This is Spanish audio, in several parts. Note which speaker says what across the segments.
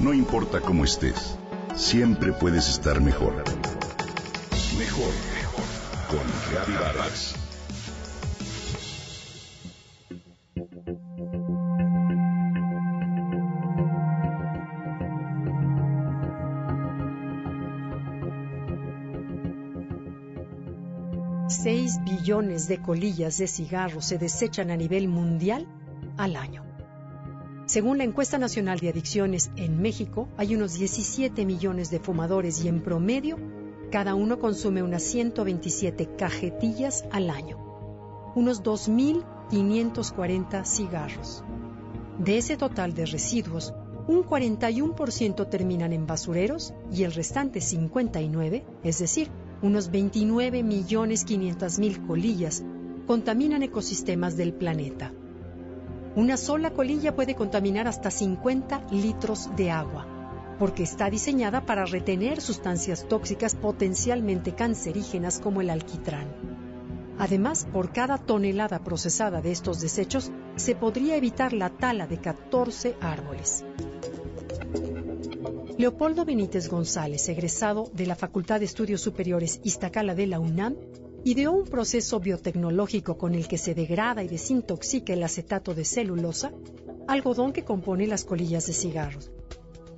Speaker 1: No importa cómo estés, siempre puedes estar mejor. Mejor, mejor. Con Reavivadas.
Speaker 2: Seis billones de colillas de cigarros se desechan a nivel mundial al año. Según la encuesta nacional de adicciones en México, hay unos 17 millones de fumadores y en promedio cada uno consume unas 127 cajetillas al año, unos 2.540 cigarros. De ese total de residuos, un 41% terminan en basureros y el restante 59, es decir, unos 29 millones mil colillas, contaminan ecosistemas del planeta. Una sola colilla puede contaminar hasta 50 litros de agua, porque está diseñada para retener sustancias tóxicas potencialmente cancerígenas como el alquitrán. Además, por cada tonelada procesada de estos desechos, se podría evitar la tala de 14 árboles. Leopoldo Benítez González, egresado de la Facultad de Estudios Superiores Iztacala de la UNAM, ideó un proceso biotecnológico con el que se degrada y desintoxica el acetato de celulosa, algodón que compone las colillas de cigarros,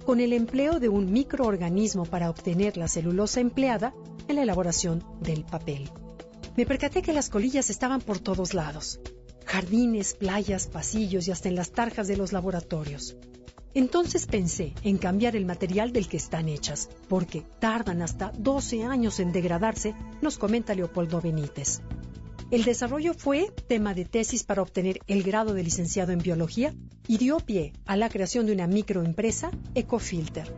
Speaker 2: con el empleo de un microorganismo para obtener la celulosa empleada en la elaboración del papel. Me percaté que las colillas estaban por todos lados, jardines, playas, pasillos y hasta en las tarjas de los laboratorios. Entonces pensé en cambiar el material del que están hechas, porque tardan hasta 12 años en degradarse, nos comenta Leopoldo Benítez. El desarrollo fue tema de tesis para obtener el grado de licenciado en biología y dio pie a la creación de una microempresa, Ecofilter.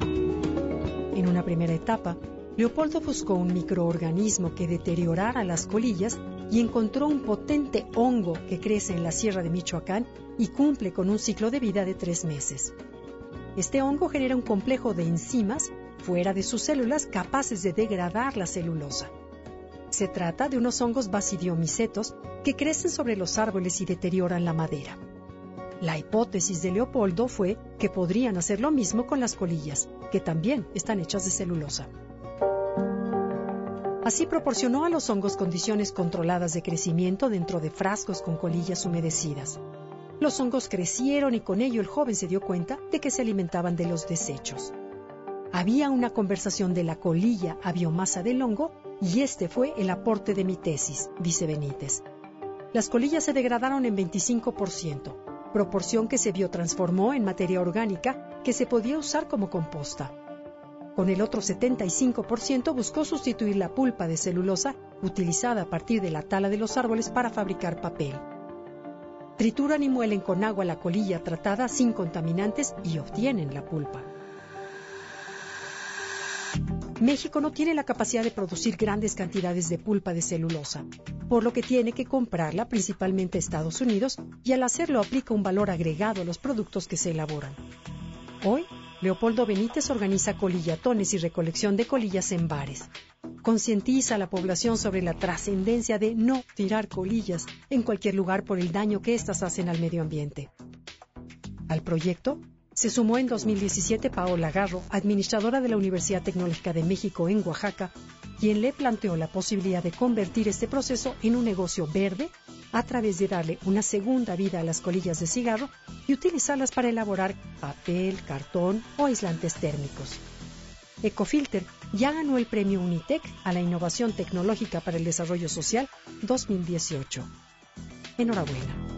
Speaker 2: En una primera etapa, Leopoldo buscó un microorganismo que deteriorara las colillas y encontró un potente hongo que crece en la sierra de Michoacán y cumple con un ciclo de vida de tres meses. Este hongo genera un complejo de enzimas fuera de sus células capaces de degradar la celulosa. Se trata de unos hongos basidiomicetos que crecen sobre los árboles y deterioran la madera. La hipótesis de Leopoldo fue que podrían hacer lo mismo con las colillas, que también están hechas de celulosa. Así proporcionó a los hongos condiciones controladas de crecimiento dentro de frascos con colillas humedecidas. Los hongos crecieron y con ello el joven se dio cuenta de que se alimentaban de los desechos. Había una conversación de la colilla a biomasa del hongo y este fue el aporte de mi tesis, dice Benítez. Las colillas se degradaron en 25%, proporción que se biotransformó en materia orgánica que se podía usar como composta. Con el otro 75% buscó sustituir la pulpa de celulosa utilizada a partir de la tala de los árboles para fabricar papel. Trituran y muelen con agua la colilla tratada sin contaminantes y obtienen la pulpa. México no tiene la capacidad de producir grandes cantidades de pulpa de celulosa, por lo que tiene que comprarla principalmente a Estados Unidos y al hacerlo aplica un valor agregado a los productos que se elaboran. Hoy, Leopoldo Benítez organiza colillatones y recolección de colillas en bares. Concientiza a la población sobre la trascendencia de no tirar colillas en cualquier lugar por el daño que éstas hacen al medio ambiente. Al proyecto se sumó en 2017 Paola Garro, administradora de la Universidad Tecnológica de México en Oaxaca, quien le planteó la posibilidad de convertir este proceso en un negocio verde a través de darle una segunda vida a las colillas de cigarro y utilizarlas para elaborar papel, cartón o aislantes térmicos. Ecofilter ya ganó el premio Unitec a la innovación tecnológica para el desarrollo social 2018. Enhorabuena.